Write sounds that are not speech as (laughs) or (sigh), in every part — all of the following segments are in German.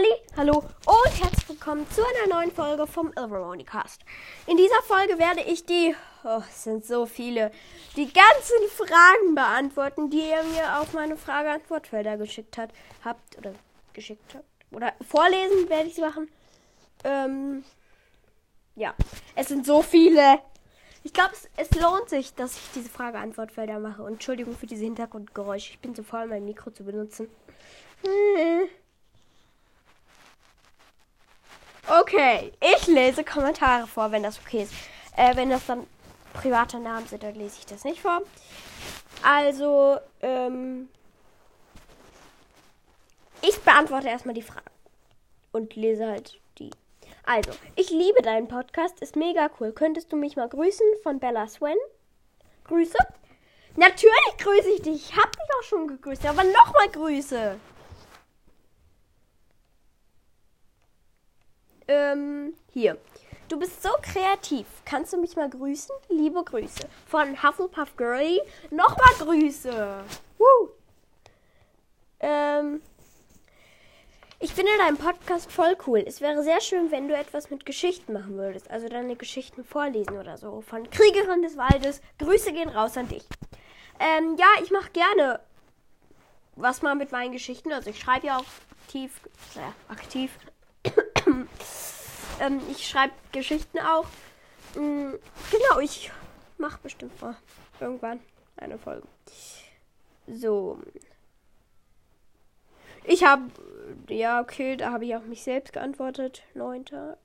Halli, hallo und herzlich willkommen zu einer neuen Folge vom Ilveronicast. In dieser Folge werde ich die, oh, es sind so viele, die ganzen Fragen beantworten, die ihr mir auf meine Frage-Antwort-Felder geschickt hat, habt oder geschickt habt. Oder vorlesen werde ich sie machen. Ähm, ja, es sind so viele. Ich glaube, es, es, lohnt sich, dass ich diese Frage-Antwort-Felder mache. Und Entschuldigung für diese Hintergrundgeräusche. Ich bin so voll, mein Mikro zu benutzen. Okay, ich lese Kommentare vor, wenn das okay ist. Äh, wenn das dann private Namen sind, dann lese ich das nicht vor. Also, ähm, ich beantworte erstmal die Fragen und lese halt die. Also, ich liebe deinen Podcast, ist mega cool. Könntest du mich mal grüßen von Bella Swen? Grüße? Natürlich grüße ich dich. Ich hab dich auch schon gegrüßt, aber nochmal Grüße. Ähm, hier. Du bist so kreativ. Kannst du mich mal grüßen? Liebe Grüße. Von Hufflepuff Girlie. Nochmal Grüße. Woo. Ähm, ich finde deinen Podcast voll cool. Es wäre sehr schön, wenn du etwas mit Geschichten machen würdest. Also deine Geschichten vorlesen oder so. Von Kriegerin des Waldes. Grüße gehen raus an dich. Ähm, ja, ich mache gerne was mal mit meinen Geschichten. Also ich schreibe ja auch aktiv, naja, aktiv (clears throat) ähm, ich schreibe Geschichten auch. Mhm, genau, ich mache bestimmt mal irgendwann eine Folge. So. Ich habe, ja, okay, da habe ich auch mich selbst geantwortet. Neun Tage.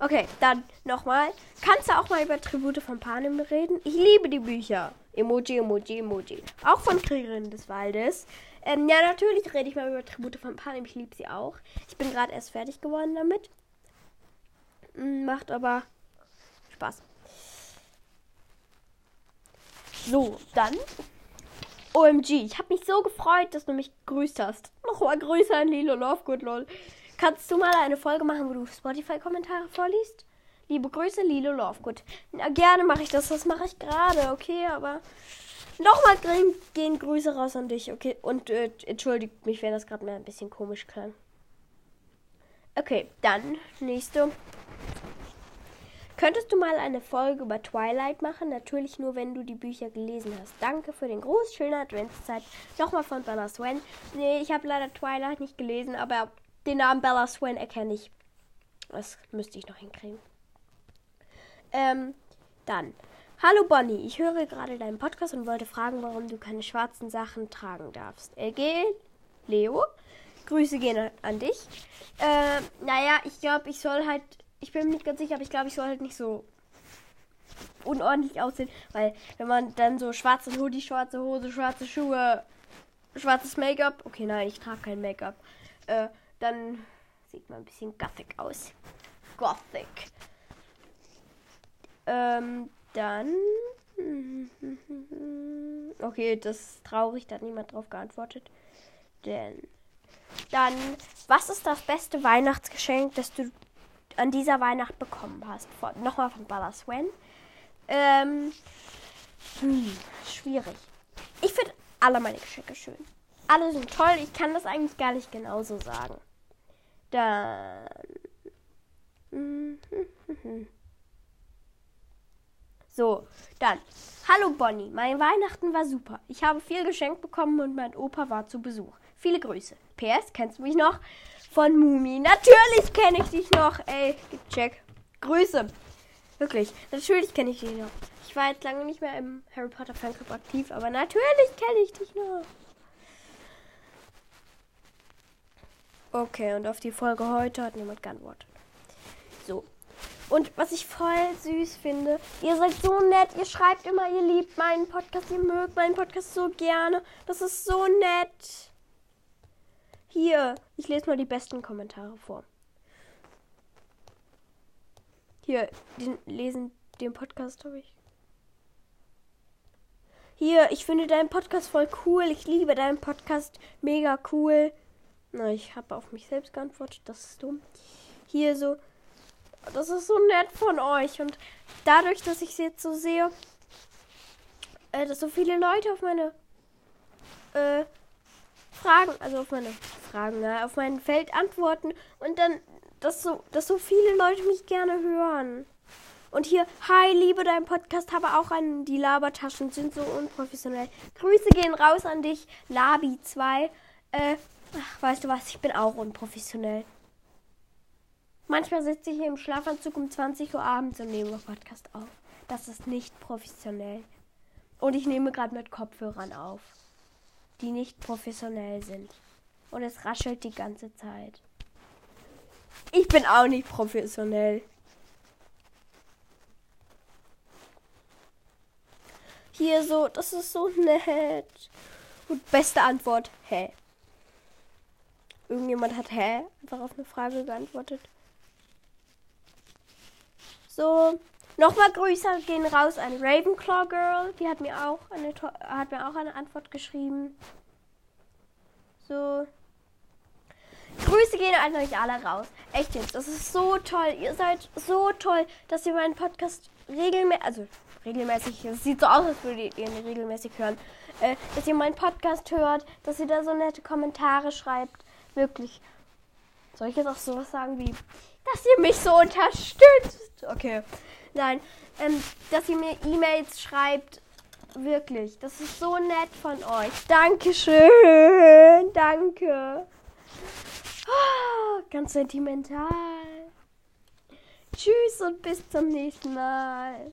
Okay, dann nochmal. Kannst du auch mal über Tribute von Panem reden? Ich liebe die Bücher. Emoji, Emoji, Emoji. Auch von Kriegerin des Waldes. Ähm, ja, natürlich rede ich mal über Tribute von Panem. Ich liebe sie auch. Ich bin gerade erst fertig geworden damit. Hm, macht aber Spaß. So, dann. OMG, ich habe mich so gefreut, dass du mich gegrüßt hast. Nochmal Grüße an Lilo Lovegood, lol. Kannst du mal eine Folge machen, wo du Spotify-Kommentare vorliest? Liebe Grüße, Lilo Lovegood. Na, gerne mache ich das. Das mache ich gerade, okay? Aber nochmal gehen Grüße raus an dich, okay? Und äh, entschuldigt mich, wenn das gerade mal ein bisschen komisch klang. Okay, dann nächste. Könntest du mal eine Folge über Twilight machen? Natürlich nur, wenn du die Bücher gelesen hast. Danke für den Gruß. Schöne Adventszeit. Nochmal von Bella Swan. Nee, ich habe leider Twilight nicht gelesen, aber den Namen Bella Swan erkenne ich. Das müsste ich noch hinkriegen. Ähm, dann. Hallo Bonnie, ich höre gerade deinen Podcast und wollte fragen, warum du keine schwarzen Sachen tragen darfst. LG, Leo, Grüße gehen an dich. Äh, naja, ich glaube, ich soll halt ich bin mir nicht ganz sicher, aber ich glaube, ich soll halt nicht so unordentlich aussehen, weil wenn man dann so schwarze Hoodie, schwarze Hose, schwarze Schuhe, schwarzes Make-up, okay, nein, ich trage kein Make-up, äh, dann sieht man ein bisschen gothic aus. Gothic. Ähm, dann. (laughs) Okay, das ist traurig, da hat niemand drauf geantwortet. Denn. Dann, was ist das beste Weihnachtsgeschenk, das du an dieser Weihnacht bekommen hast. Nochmal von Bella Swan. Ähm, hm, schwierig. Ich finde alle meine Geschenke schön. Alle sind toll. Ich kann das eigentlich gar nicht genauso sagen. Dann. So, dann. Hallo Bonnie, mein Weihnachten war super. Ich habe viel geschenkt bekommen und mein Opa war zu Besuch. Viele Grüße. PS, kennst du mich noch? von Mumi. Natürlich kenne ich dich noch. Ey, check. Grüße. Wirklich. Natürlich kenne ich dich noch. Ich war jetzt lange nicht mehr im Harry Potter Fanclub aktiv, aber natürlich kenne ich dich noch. Okay, und auf die Folge heute hat niemand geantwortet. So. Und was ich voll süß finde, ihr seid so nett, ihr schreibt immer, ihr liebt meinen Podcast, ihr mögt meinen Podcast so gerne. Das ist so nett. Hier, ich lese mal die besten Kommentare vor. Hier, den lesen den Podcast habe ich. Hier, ich finde deinen Podcast voll cool. Ich liebe deinen Podcast. Mega cool. Na, ich habe auf mich selbst geantwortet. Das ist dumm. Hier so. Das ist so nett von euch. Und dadurch, dass ich jetzt so sehe, äh, dass so viele Leute auf meine äh, Fragen, also auf meine Fragen, ne? auf mein Feld antworten und dann, dass so, dass so viele Leute mich gerne hören. Und hier, hi, liebe deinen Podcast, habe auch einen, die Labertaschen sind so unprofessionell. Grüße gehen raus an dich, Labi2. Äh, ach, weißt du was, ich bin auch unprofessionell. Manchmal sitze ich hier im Schlafanzug um 20 Uhr abends und nehme Podcast auf. Das ist nicht professionell. Und ich nehme gerade mit Kopfhörern auf, die nicht professionell sind. Und es raschelt die ganze Zeit. Ich bin auch nicht professionell. Hier so, das ist so nett. Und beste Antwort, hä? Irgendjemand hat hä einfach auf eine Frage geantwortet. So, nochmal Grüße gehen raus an Ravenclaw Girl. Die hat mir auch eine hat mir auch eine Antwort geschrieben. So. Grüße gehen an euch alle raus. Echt jetzt, das ist so toll. Ihr seid so toll, dass ihr meinen Podcast regelmäßig, also regelmäßig, es sieht so aus, als würdet ihr ihn regelmäßig hören, äh, dass ihr meinen Podcast hört, dass ihr da so nette Kommentare schreibt. Wirklich. Soll ich jetzt auch sowas sagen wie, dass ihr mich so unterstützt? Okay. Nein, ähm, dass ihr mir E-Mails schreibt. Wirklich. Das ist so nett von euch. Dankeschön. Danke. Oh, ganz sentimental. Tschüss und bis zum nächsten Mal.